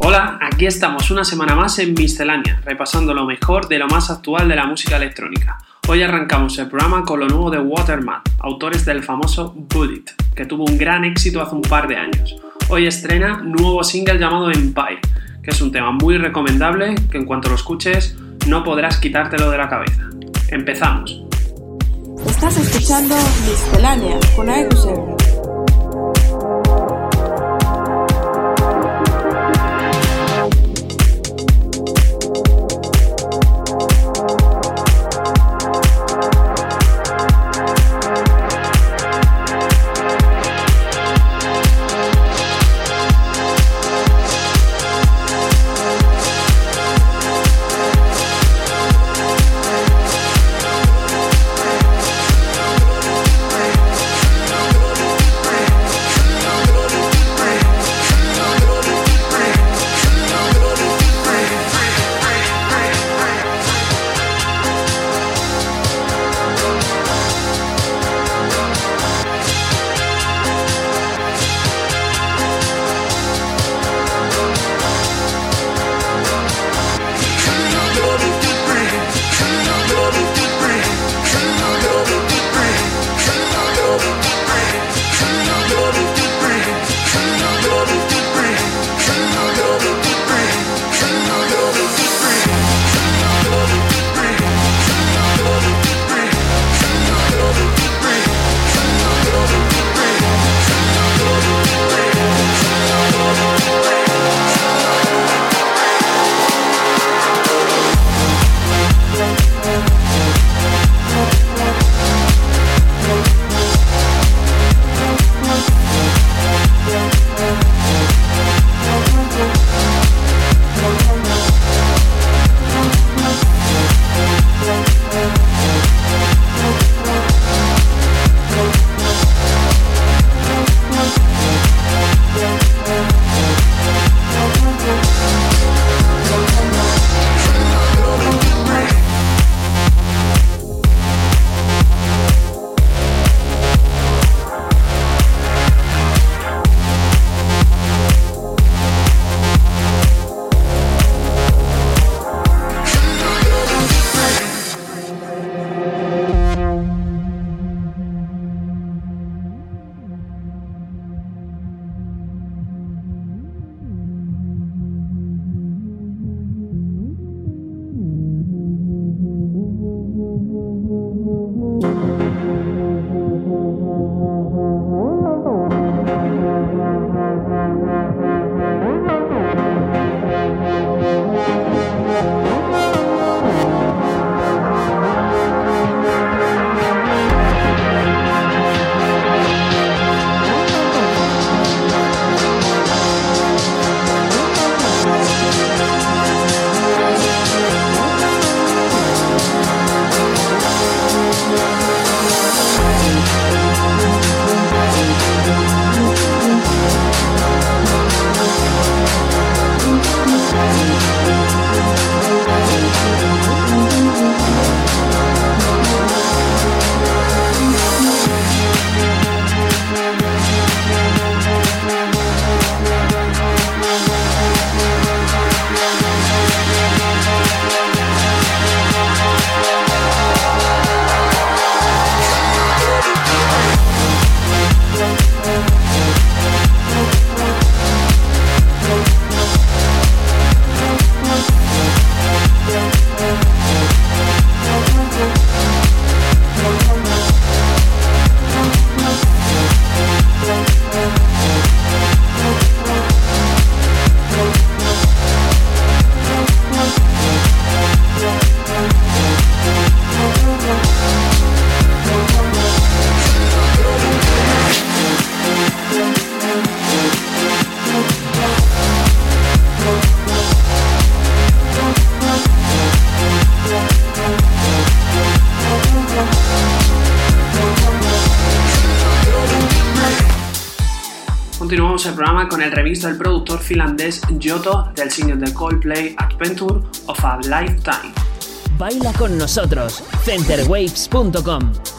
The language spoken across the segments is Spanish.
Hola, aquí estamos una semana más en Miscelánea, repasando lo mejor de lo más actual de la música electrónica. Hoy arrancamos el programa con lo nuevo de Waterman, autores del famoso Bullet, que tuvo un gran éxito hace un par de años. Hoy estrena nuevo single llamado Empire, que es un tema muy recomendable que en cuanto lo escuches no podrás quitártelo de la cabeza. Empezamos. Estás escuchando Miscelánea con AEQCR. Remix del productor finlandés Giotto del single de Coldplay Adventure of a Lifetime. Baila con nosotros, centerwaves.com.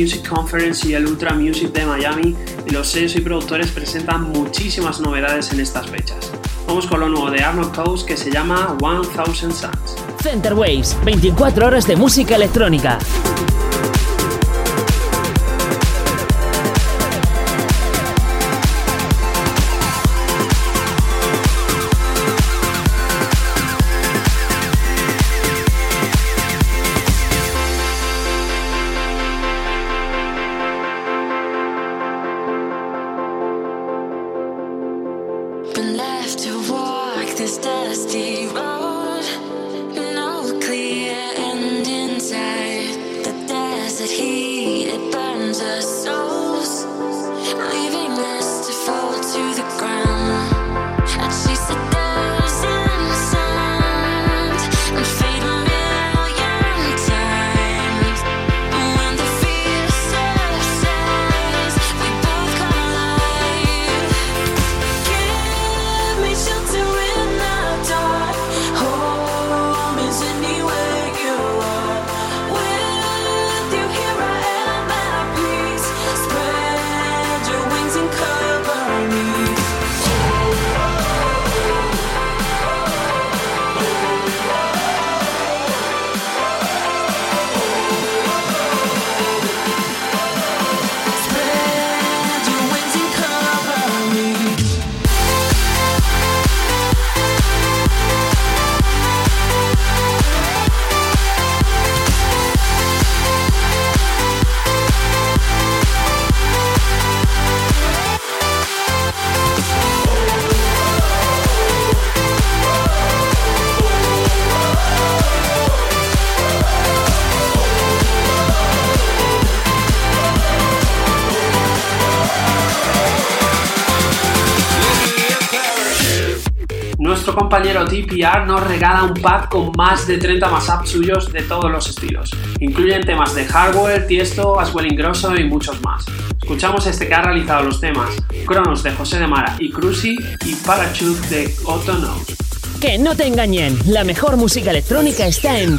Music Conference y el Ultra Music de Miami los sellos y productores presentan muchísimas novedades en estas fechas. Vamos con lo nuevo de Arnold Coast que se llama 1000 Suns. Center Waves, 24 horas de música electrónica. TPR nos regala un pad con más de 30 mashups suyos de todos los estilos. Incluyen temas de Hardware, Tiesto, Aswell Ingrosso y muchos más. Escuchamos este que ha realizado los temas Cronos de José de Mara y Cruci y Parachute de Otto. Que no te engañen, la mejor música electrónica está en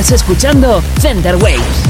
Estás escuchando Center Waves.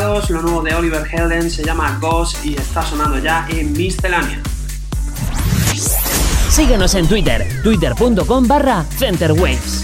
Lo nuevo de Oliver Helden se llama Ghost y está sonando ya en Miscelánea. Síguenos en Twitter, twitter.com barra centerwaves.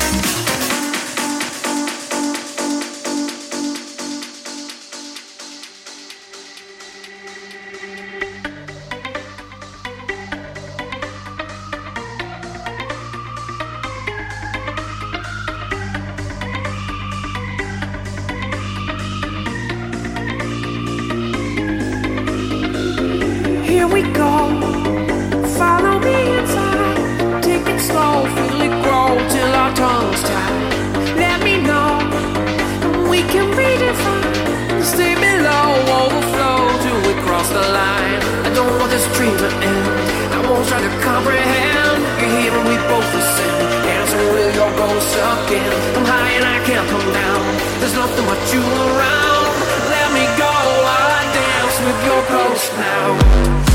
This dream to end. I won't try to comprehend. You're here we both ascend. Dancing with your ghost again. I'm high and I can't come down. There's nothing but you around. Let me go. I dance with your ghost now.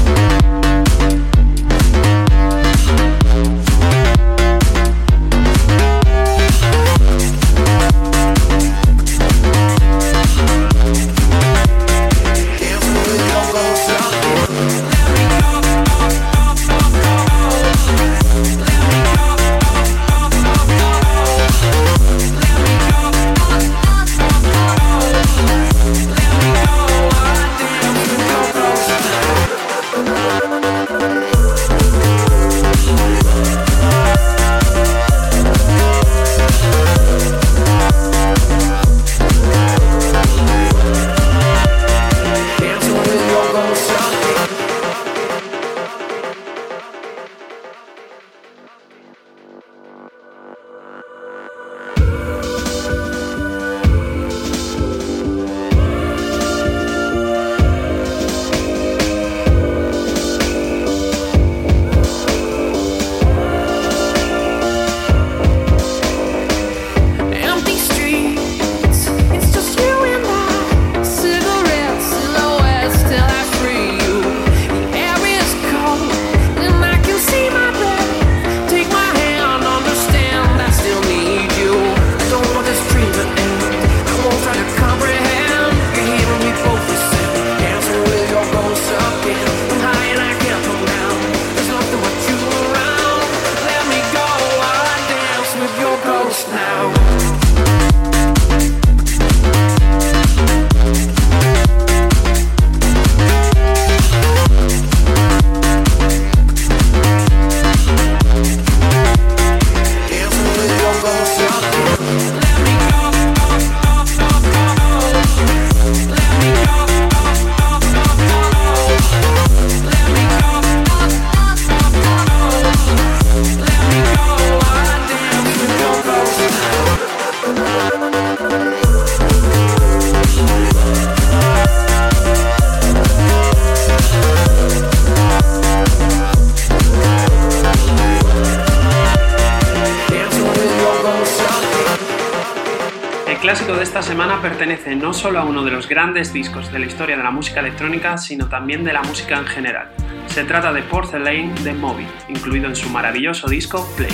Pertenece no solo a uno de los grandes discos de la historia de la música electrónica, sino también de la música en general. Se trata de Porcelain de Moby, incluido en su maravilloso disco Play.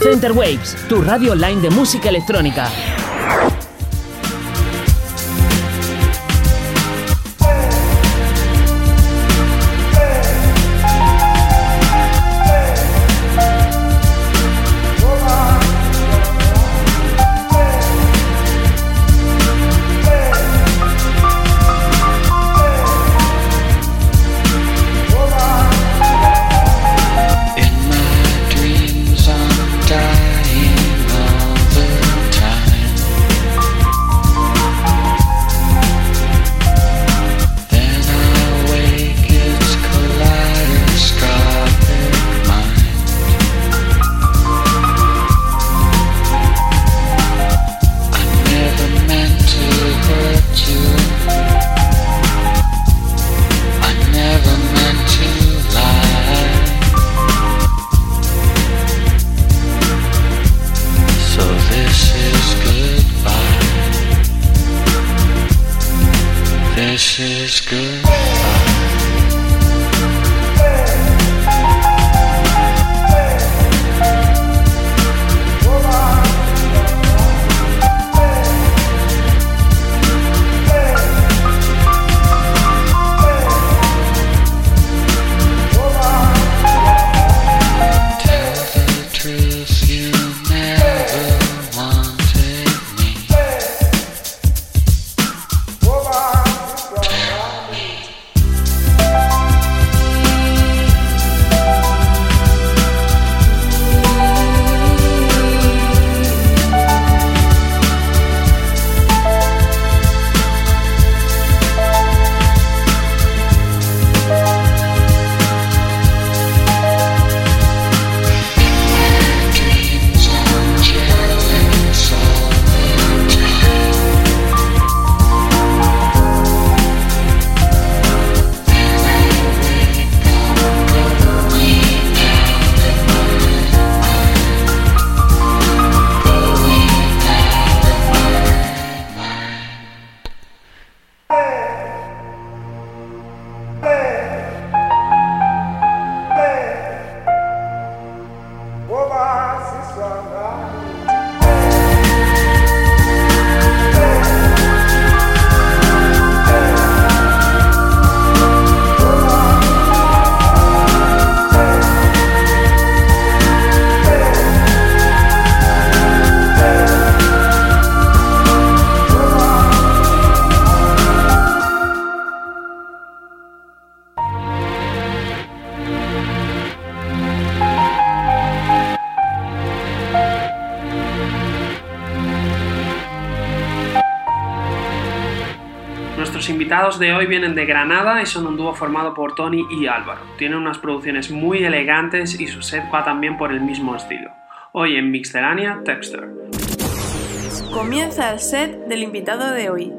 Centerwaves, tu radio online de música electrónica. Invitados de hoy vienen de Granada y son un dúo formado por Tony y Álvaro. Tienen unas producciones muy elegantes y su set va también por el mismo estilo. Hoy en Mixtelania, Texture. Comienza el set del invitado de hoy.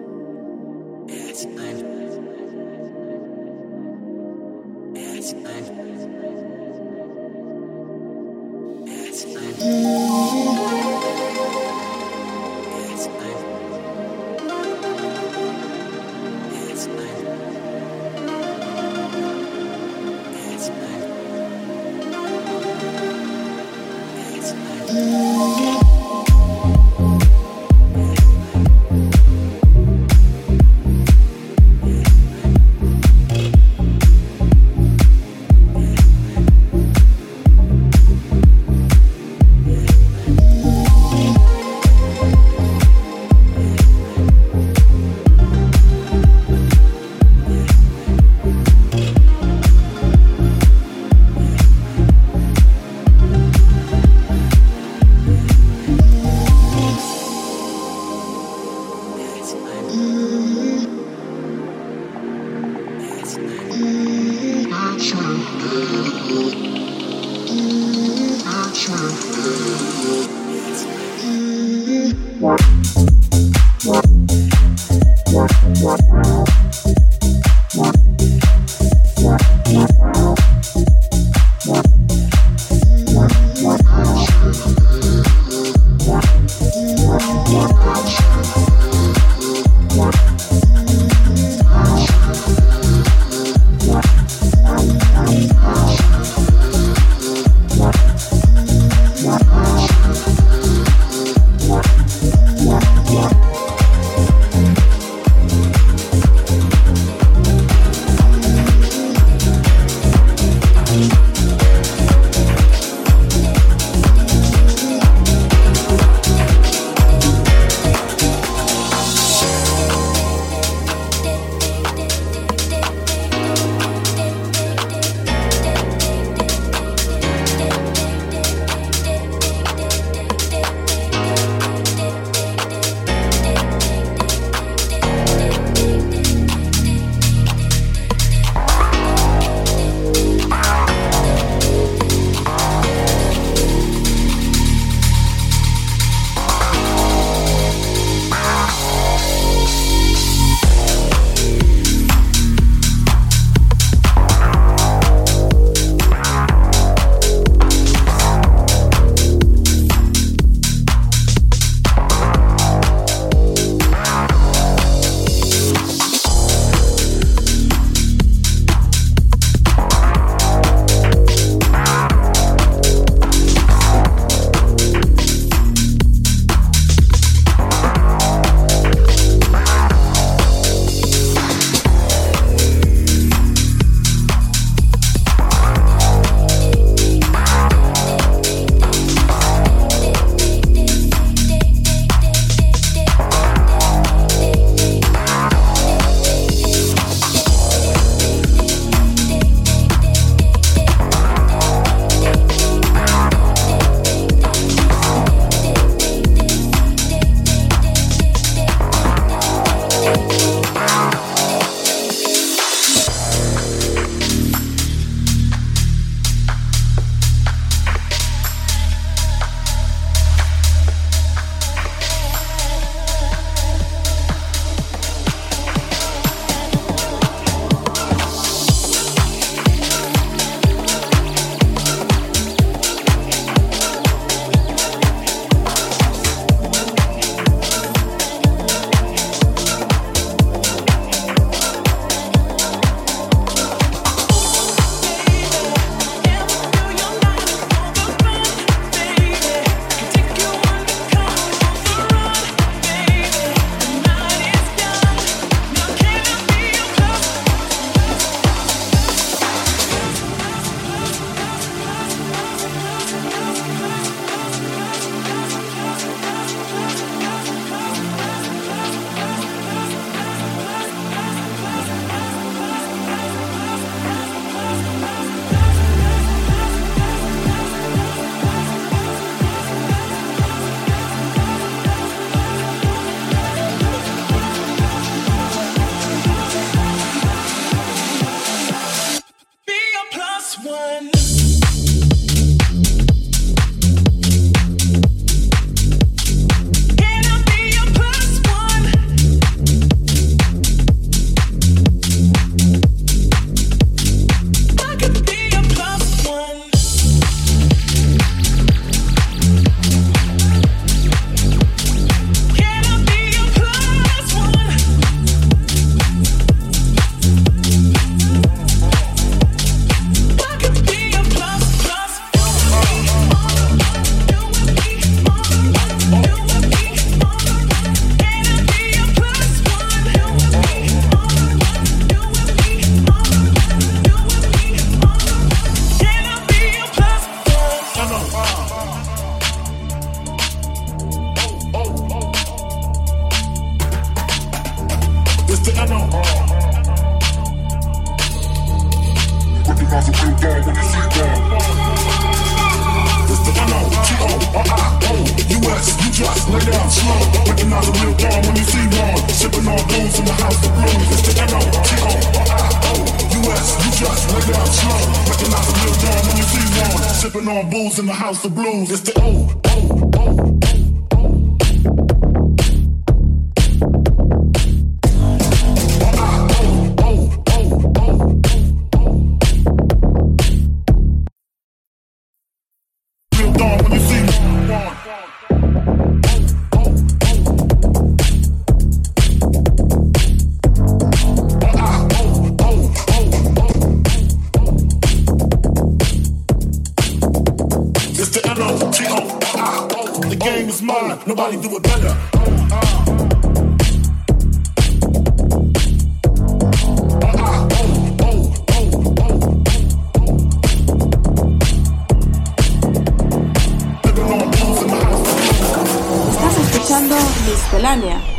Sippin' slow. Recognize a real dog when you see one. Sipping on booze in the house of blues. It's the old.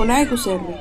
Nikolai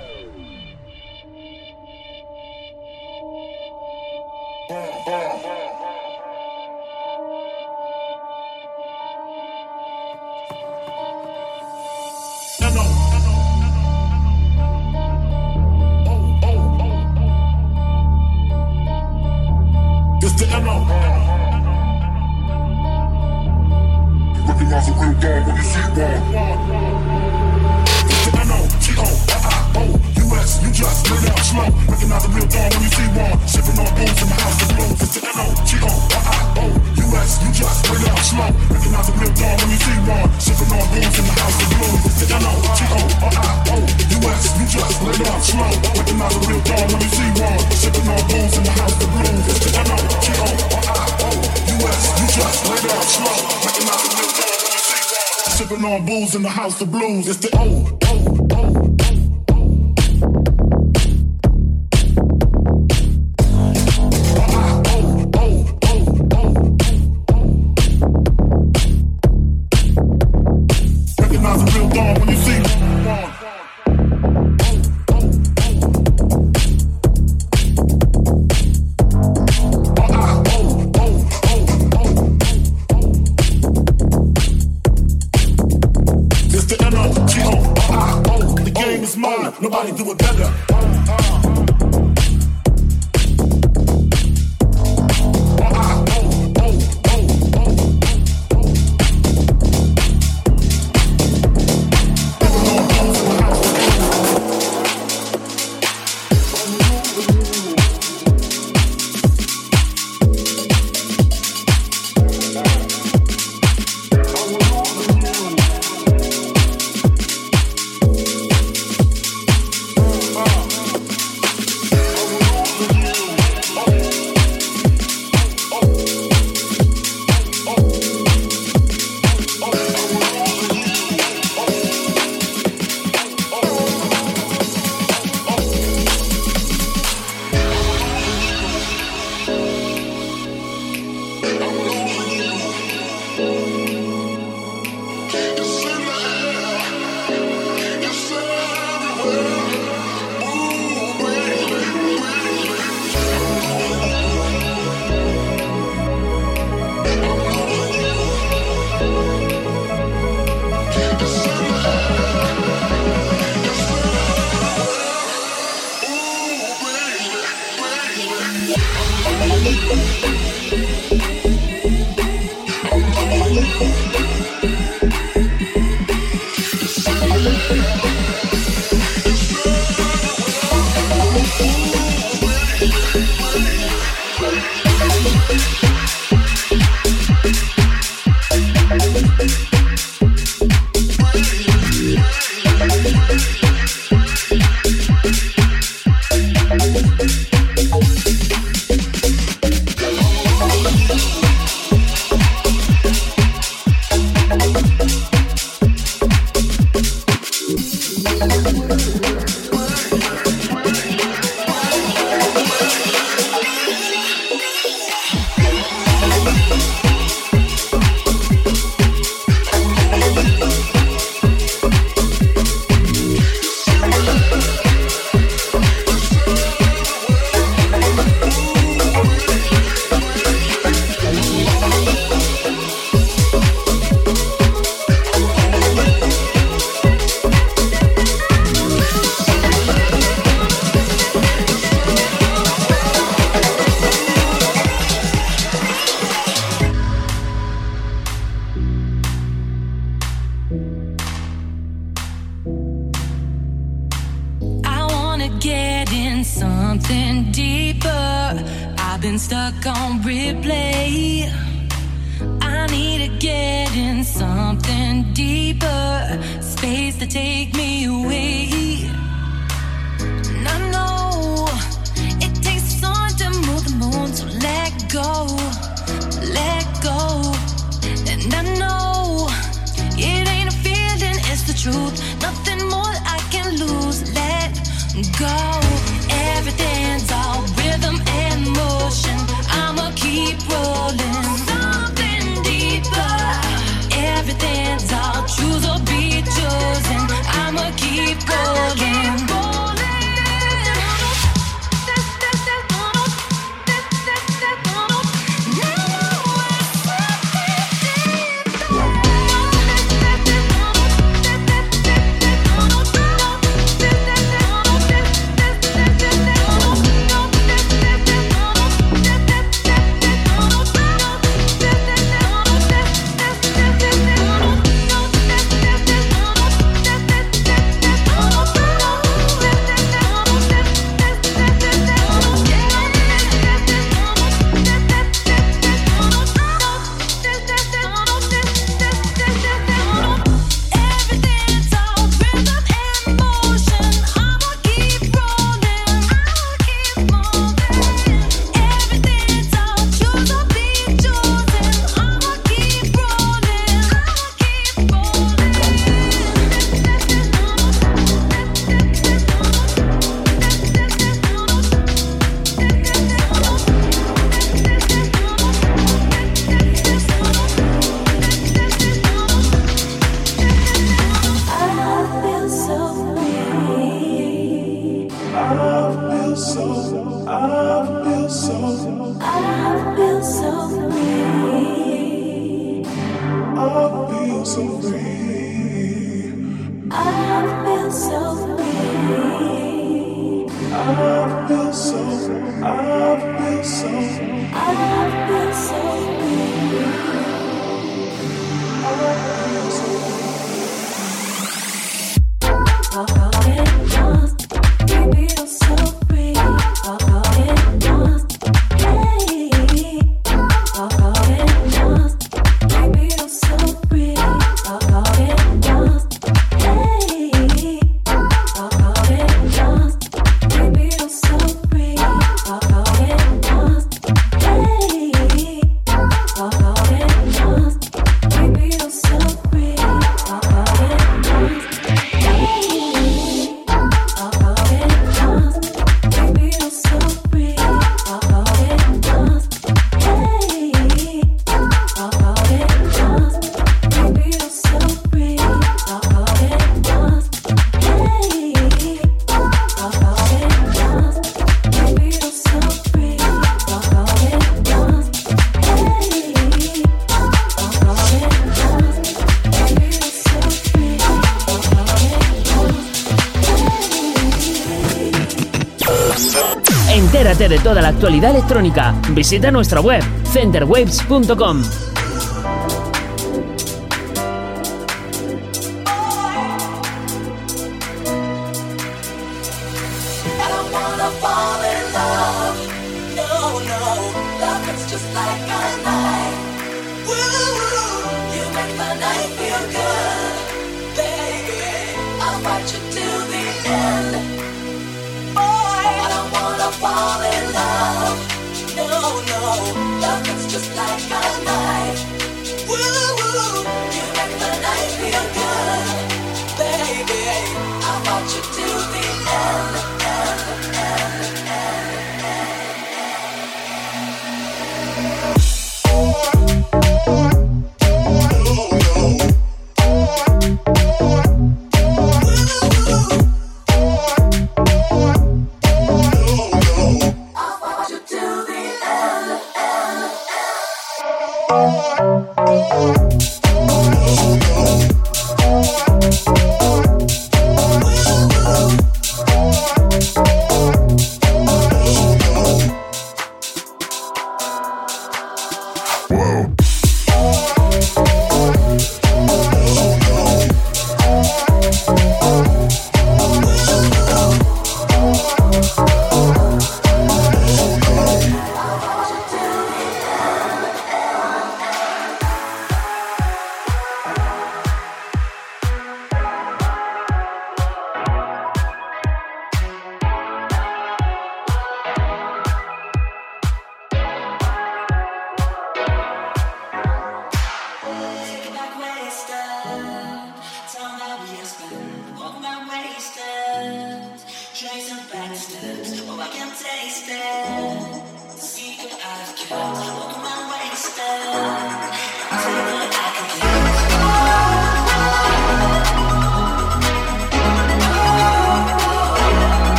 actualidad electrónica. Visita nuestra web centerwaves.com.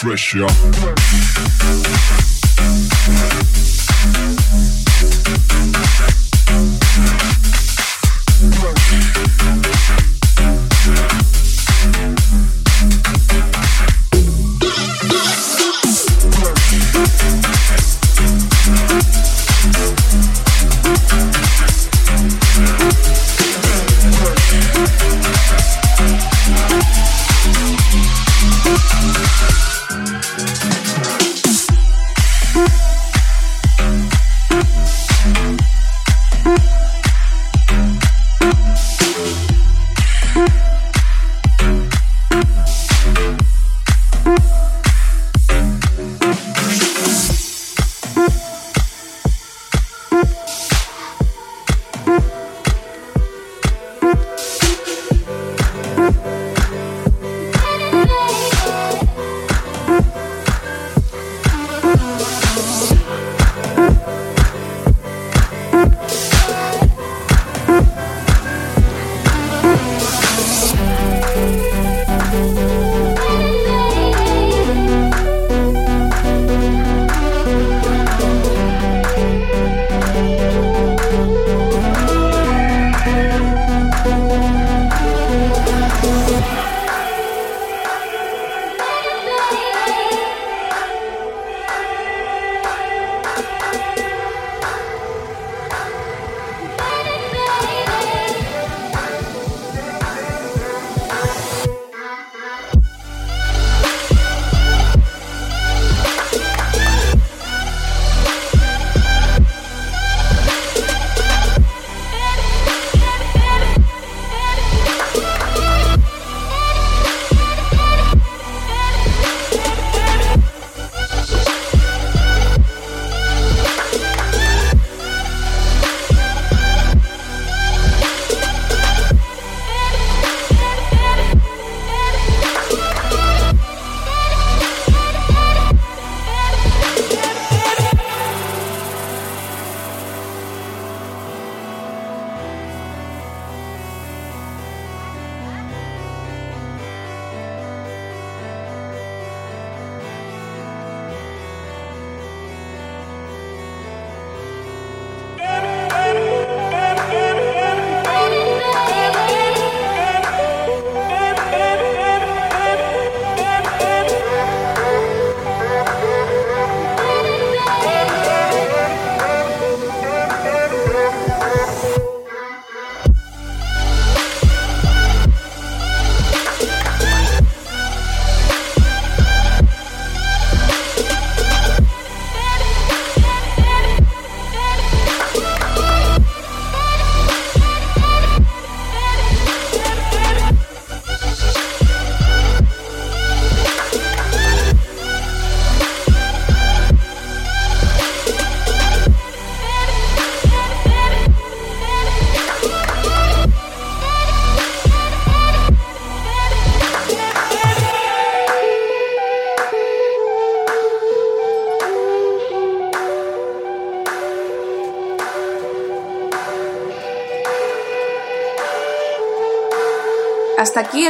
fresh, y'all.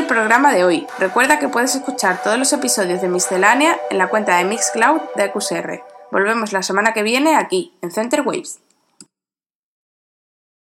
Programa de hoy. Recuerda que puedes escuchar todos los episodios de Miscelánea en la cuenta de Mixcloud de QSR. Volvemos la semana que viene aquí, en Center Waves.